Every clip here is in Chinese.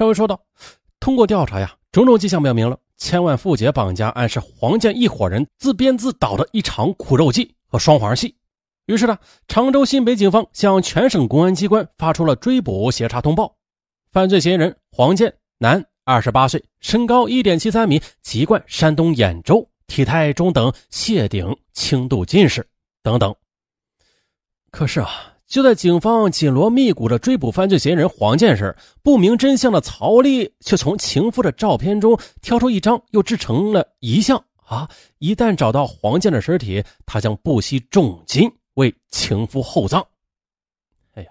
上回说到，通过调查呀，种种迹象表明了千万富姐绑架案是黄建一伙人自编自导的一场苦肉计和双簧戏。于是呢，常州新北警方向全省公安机关发出了追捕协查通报。犯罪嫌疑人黄建，男，二十八岁，身高一点七三米，籍贯山东兖州，体态中等，谢顶，轻度近视等等。可是啊。就在警方紧锣密鼓的追捕犯罪嫌疑人黄建时，不明真相的曹丽却从情妇的照片中挑出一张，又制成了遗像啊！一旦找到黄建的尸体，他将不惜重金为情夫厚葬。哎呀，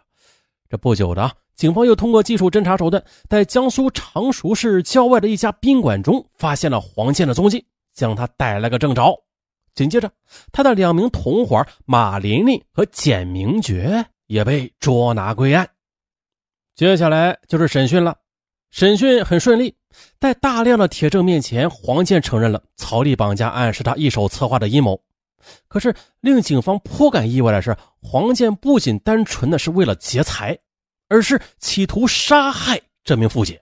这不久的，警方又通过技术侦查手段，在江苏常熟市郊外的一家宾馆中发现了黄建的踪迹，将他逮了个正着。紧接着，他的两名同伙马琳琳和简明觉也被捉拿归案。接下来就是审讯了，审讯很顺利，在大量的铁证面前，黄建承认了曹丽绑架案是他一手策划的阴谋。可是，令警方颇感意外的是，黄建不仅单纯的是为了劫财，而是企图杀害这名妇姐。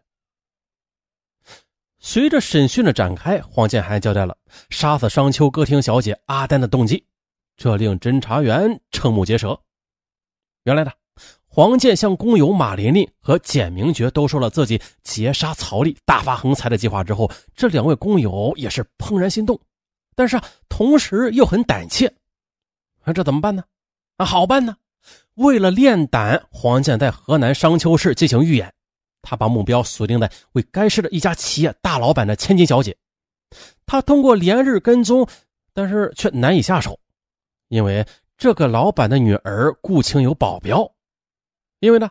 随着审讯的展开，黄建还交代了杀死商丘歌厅小姐阿丹的动机，这令侦查员瞠目结舌。原来呢，黄建向工友马琳琳和简明觉都说了自己劫杀曹丽、大发横财的计划之后，这两位工友也是怦然心动，但是啊，同时又很胆怯。那这怎么办呢？啊，好办呢！为了练胆，黄建在河南商丘市进行预演。他把目标锁定在为该市的一家企业大老板的千金小姐。他通过连日跟踪，但是却难以下手，因为这个老板的女儿顾青有保镖。因为呢，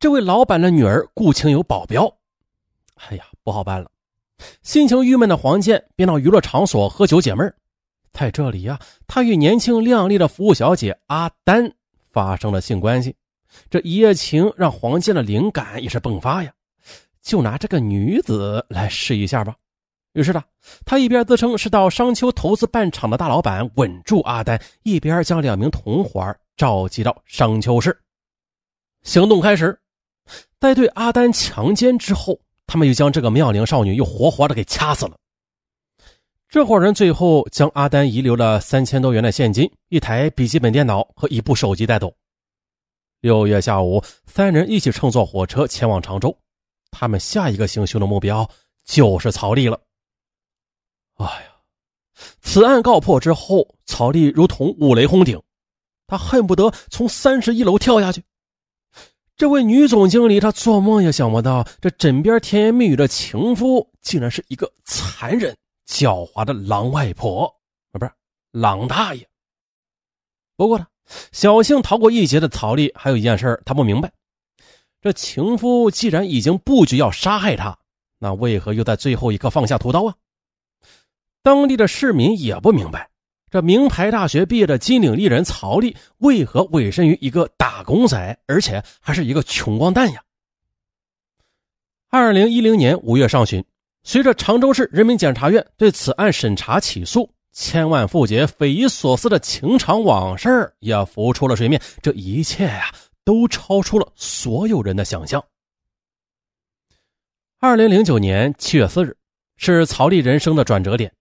这位老板的女儿顾青有保镖。哎呀，不好办了！心情郁闷的黄健便到娱乐场所喝酒解闷。在这里呀，他与年轻靓丽的服务小姐阿丹发生了性关系。这一夜情让黄健的灵感也是迸发呀，就拿这个女子来试一下吧。于是呢，他一边自称是到商丘投资办厂的大老板稳住阿丹，一边将两名同伙召集到商丘市。行动开始，在对阿丹强奸之后，他们又将这个妙龄少女又活活的给掐死了。这伙人最后将阿丹遗留了三千多元的现金、一台笔记本电脑和一部手机带走。六月下午，三人一起乘坐火车前往常州。他们下一个行凶的目标就是曹丽了。哎呀，此案告破之后，曹丽如同五雷轰顶，他恨不得从三十一楼跳下去。这位女总经理，她做梦也想不到，这枕边甜言蜜语的情夫，竟然是一个残忍狡猾的狼外婆啊，不是狼大爷。不过呢。侥幸逃过一劫的曹丽，还有一件事她不明白：这情夫既然已经布局要杀害他，那为何又在最后一刻放下屠刀啊？当地的市民也不明白，这名牌大学毕业的金领丽人曹丽，为何委身于一个打工仔，而且还是一个穷光蛋呀？二零一零年五月上旬，随着常州市人民检察院对此案审查起诉。千万富姐匪夷所思的情场往事也浮出了水面，这一切呀，都超出了所有人的想象。二零零九年七月四日，是曹丽人生的转折点。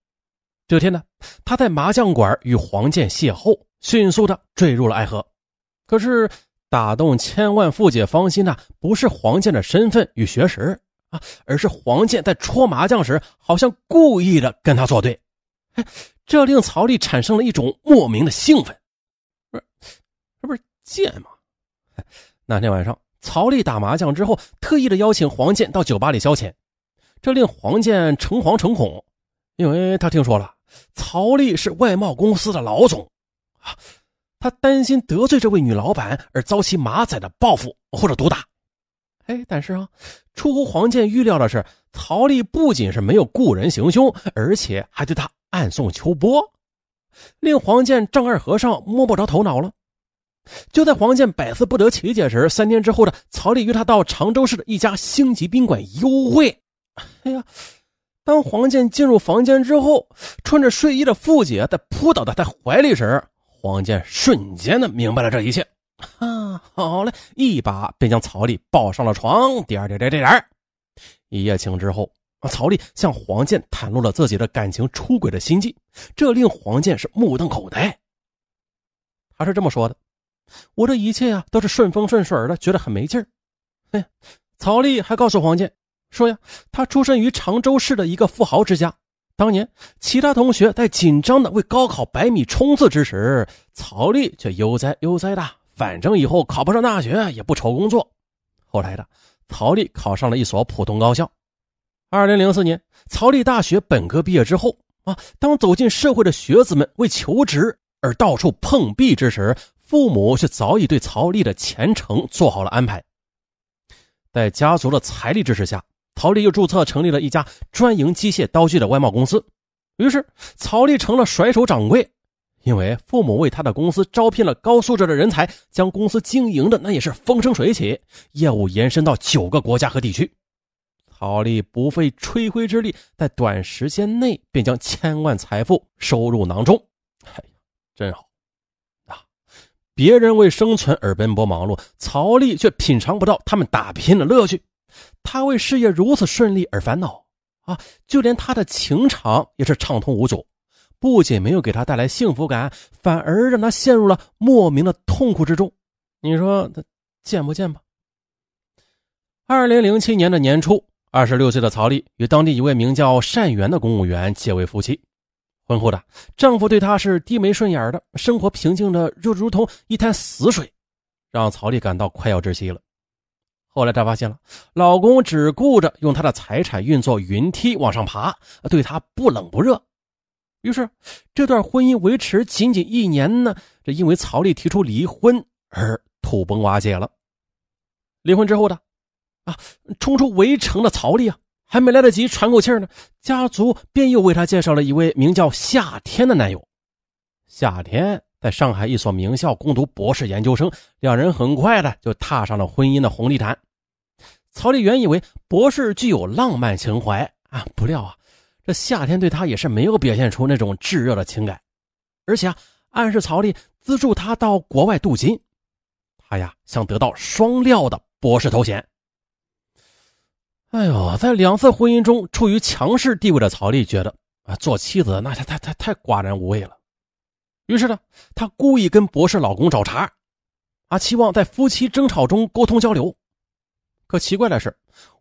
这天呢，他在麻将馆与黄健邂逅，迅速的坠入了爱河。可是，打动千万富姐芳心的不是黄健的身份与学识啊，而是黄健在戳麻将时，好像故意的跟他作对。这令曹丽产生了一种莫名的兴奋，不是，这不是贱吗？那天晚上，曹丽打麻将之后，特意的邀请黄健到酒吧里消遣，这令黄健诚惶诚恐，因为他听说了曹丽是外贸公司的老总，他担心得罪这位女老板而遭其马仔的报复或者毒打。哎，但是啊，出乎黄健预料的是，曹丽不仅是没有雇人行凶，而且还对他。暗送秋波，令黄健丈二和尚摸不着头脑了。就在黄健百思不得其解时，三天之后的曹丽约他到常州市的一家星级宾馆幽会。哎呀，当黄健进入房间之后，穿着睡衣的傅姐在扑倒在他怀里时，黄健瞬间的明白了这一切。啊，好嘞，一把便将曹丽抱上了床。点点点点点。一夜情之后，曹丽向黄健袒露了自己的感情出轨的心迹，这令黄健是目瞪口呆。他是这么说的：“我这一切呀都是顺风顺水的，觉得很没劲儿。”哎，曹丽还告诉黄健说呀，他出身于常州市的一个富豪之家。当年其他同学在紧张的为高考百米冲刺之时，曹丽却悠哉悠哉的，反正以后考不上大学也不愁工作。后来的曹丽考上了一所普通高校。二零零四年，曹丽大学本科毕业之后啊，当走进社会的学子们为求职而到处碰壁之时，父母却早已对曹丽的前程做好了安排。在家族的财力支持下。曹丽又注册成立了一家专营机械刀具的外贸公司，于是曹丽成了甩手掌柜。因为父母为他的公司招聘了高素质的人才，将公司经营的那也是风生水起，业务延伸到九个国家和地区。曹丽不费吹灰之力，在短时间内便将千万财富收入囊中。哎呀，真好！别人为生存而奔波忙碌，曹丽却品尝不到他们打拼的乐趣。他为事业如此顺利而烦恼啊，就连他的情场也是畅通无阻，不仅没有给他带来幸福感，反而让他陷入了莫名的痛苦之中。你说他贱不贱吧？二零零七年的年初，二十六岁的曹丽与当地一位名叫单元的公务员结为夫妻。婚后的丈夫对她是低眉顺眼的，生活平静的就如同一潭死水，让曹丽感到快要窒息了。后来她发现了，老公只顾着用她的财产运作云梯往上爬，对她不冷不热。于是，这段婚姻维持仅仅一年呢，这因为曹丽提出离婚而土崩瓦解了。离婚之后的，啊，冲出围城的曹丽啊，还没来得及喘口气呢，家族便又为她介绍了一位名叫夏天的男友。夏天。在上海一所名校攻读博士研究生，两人很快的就踏上了婚姻的红地毯。曹丽原以为博士具有浪漫情怀啊，不料啊，这夏天对他也是没有表现出那种炙热的情感，而且啊，暗示曹丽资助他到国外镀金。他呀想得到双料的博士头衔。哎呦，在两次婚姻中处于强势地位的曹丽觉得啊，做妻子那太太太太寡然无味了。于是呢，她故意跟博士老公找茬，啊，期望在夫妻争吵中沟通交流。可奇怪的是，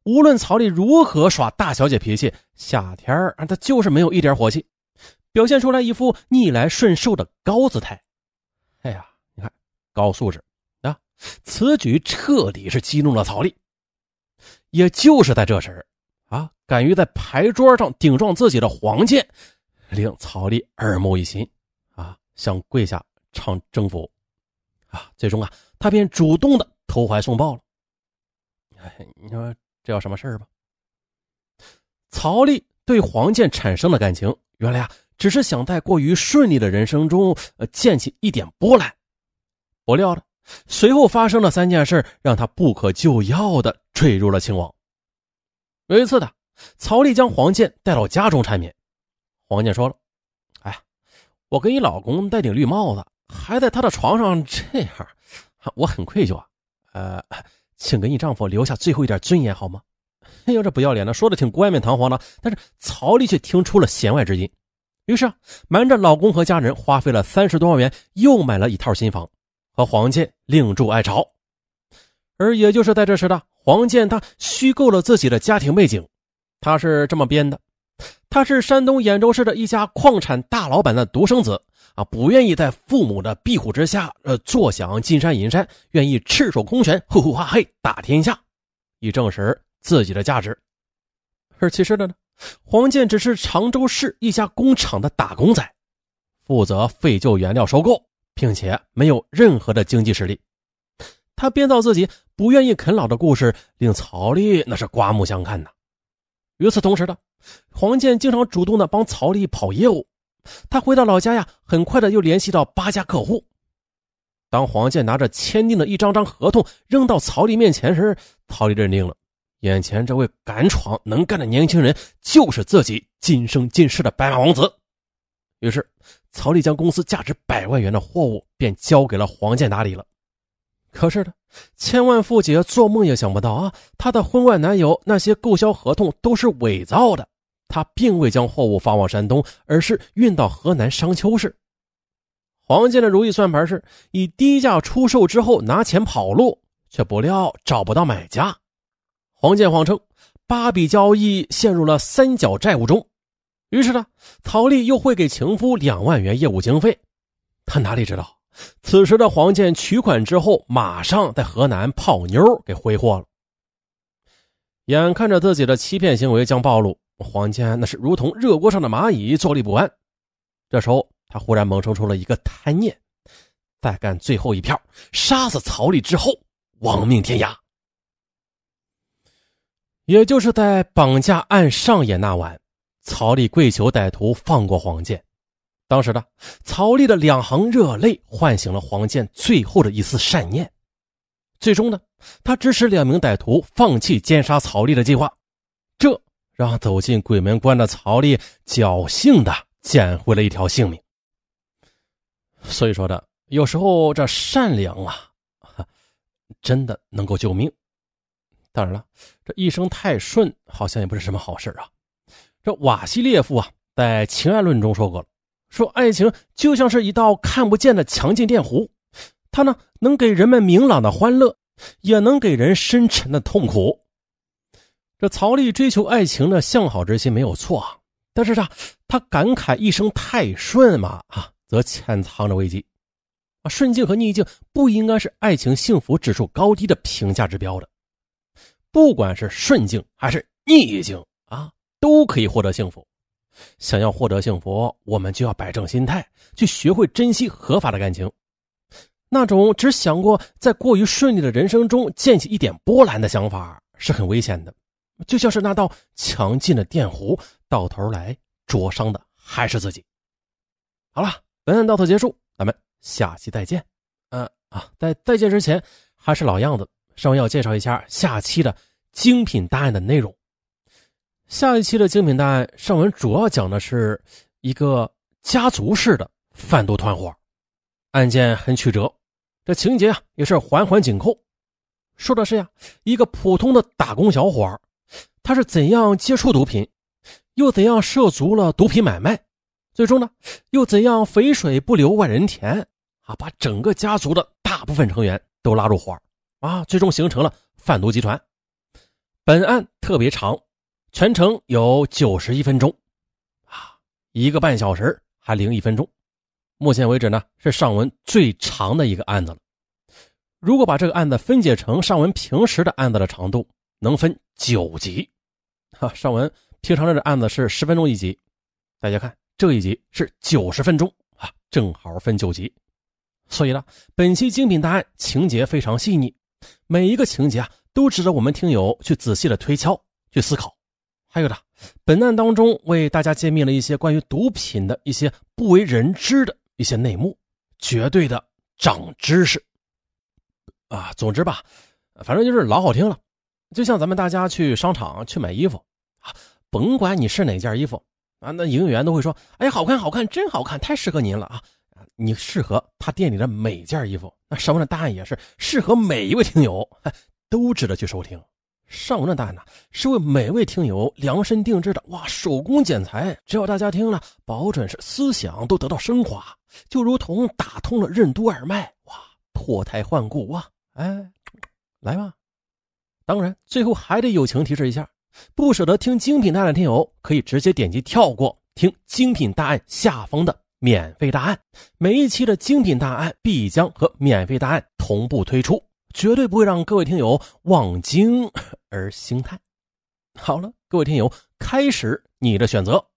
无论曹丽如何耍大小姐脾气，夏天儿啊，他就是没有一点火气，表现出来一副逆来顺受的高姿态。哎呀，你看，高素质啊！此举彻底是激怒了曹丽。也就是在这时，啊，敢于在牌桌上顶撞自己的黄健，令曹丽耳目一新啊。想跪下唱征服，啊，最终啊，他便主动的投怀送抱了。你说这叫什么事儿吧？曹丽对黄健产生的感情，原来啊，只是想在过于顺利的人生中，呃，溅起一点波澜。不料的，随后发生的三件事，让他不可救药的坠入了情网。有一次的，曹丽将黄健带到家中缠绵，黄健说了。哎我给你老公戴顶绿帽子，还在他的床上这样，我很愧疚啊。呃，请给你丈夫留下最后一点尊严好吗？哎呦，这不要脸的，说的挺冠冕堂皇的，但是曹丽却听出了弦外之音。于是瞒着老公和家人，花费了三十多万元，又买了一套新房，和黄健另住爱巢。而也就是在这时的黄健，他虚构了自己的家庭背景，他是这么编的。他是山东兖州市的一家矿产大老板的独生子啊，不愿意在父母的庇护之下，呃，坐享金山银山，愿意赤手空拳，呼呼哈嘿打天下，以证实自己的价值。而其实的呢，黄健只是常州市一家工厂的打工仔，负责废旧原料收购，并且没有任何的经济实力。他编造自己不愿意啃老的故事，令曹丽那是刮目相看呐。与此同时的。黄健经常主动的帮曹丽跑业务，他回到老家呀，很快的又联系到八家客户。当黄健拿着签订的一张张合同扔到曹丽面前时，曹丽认定了眼前这位敢闯能干的年轻人就是自己今生今世的白马王子。于是，曹丽将公司价值百万元的货物便交给了黄健打理了。可是呢，千万富姐做梦也想不到啊，她的婚外男友那些购销合同都是伪造的，他并未将货物发往山东，而是运到河南商丘市。黄建的如意算盘是以低价出售之后拿钱跑路，却不料找不到买家。黄建谎称八笔交易陷入了三角债务中，于是呢，曹丽又会给情夫两万元业务经费。他哪里知道？此时的黄建取款之后，马上在河南泡妞给挥霍了。眼看着自己的欺骗行为将暴露，黄建那是如同热锅上的蚂蚁，坐立不安。这时候，他忽然萌生出了一个贪念：再干最后一票，杀死曹丽之后，亡命天涯。也就是在绑架案上演那晚，曹丽跪求歹徒放过黄建。当时的曹丽的两行热泪唤醒了黄建最后的一丝善念，最终呢，他支持两名歹徒放弃奸杀曹丽的计划，这让走进鬼门关的曹丽侥幸的捡回了一条性命。所以说呢，有时候这善良啊，真的能够救命。当然了，这一生太顺好像也不是什么好事啊。这瓦西列夫啊，在《情爱论》中说过了。说爱情就像是一道看不见的强劲电弧，它呢能给人们明朗的欢乐，也能给人深沉的痛苦。这曹丽追求爱情的向好之心没有错啊，但是啊，他感慨一生太顺嘛啊，则潜藏着危机。啊，顺境和逆境不应该是爱情幸福指数高低的评价指标的，不管是顺境还是逆境啊，都可以获得幸福。想要获得幸福，我们就要摆正心态，去学会珍惜合法的感情。那种只想过在过于顺利的人生中溅起一点波澜的想法，是很危险的。就像是那道强劲的电弧，到头来灼伤的还是自己。好了，本案到此结束，咱们下期再见。嗯啊，在再见之前，还是老样子，稍微要介绍一下下期的精品答案的内容。下一期的精品档案上文主要讲的是一个家族式的贩毒团伙，案件很曲折，这情节啊也是环环紧扣。说的是呀，一个普通的打工小伙他是怎样接触毒品，又怎样涉足了毒品买卖，最终呢又怎样肥水不流外人田啊，把整个家族的大部分成员都拉入伙啊，最终形成了贩毒集团。本案特别长。全程有九十一分钟，啊，一个半小时还零一分钟。目前为止呢，是上文最长的一个案子了。如果把这个案子分解成上文平时的案子的长度，能分九集。哈，上文平常的案子是十分钟一集，大家看这一集是九十分钟啊，正好分九集。所以呢，本期精品答案情节非常细腻，每一个情节啊，都值得我们听友去仔细的推敲、去思考。还有的，本案当中为大家揭秘了一些关于毒品的一些不为人知的一些内幕，绝对的长知识啊！总之吧，反正就是老好听了。就像咱们大家去商场去买衣服啊，甭管你是哪件衣服啊，那营业员都会说：“哎，好看，好看，真好看，太适合您了啊！”你适合他店里的每件衣服，那上文的答案也是适合每一位听友，都值得去收听。上文的答案呢，是为每位听友量身定制的，哇，手工剪裁，只要大家听了，保准是思想都得到升华，就如同打通了任督二脉，哇，脱胎换骨啊！哎，来吧。当然，最后还得友情提示一下，不舍得听精品大案的听友，可以直接点击跳过，听精品大案下方的免费答案。每一期的精品大案必将和免费答案同步推出。绝对不会让各位听友望京而心态。好了，各位听友，开始你的选择。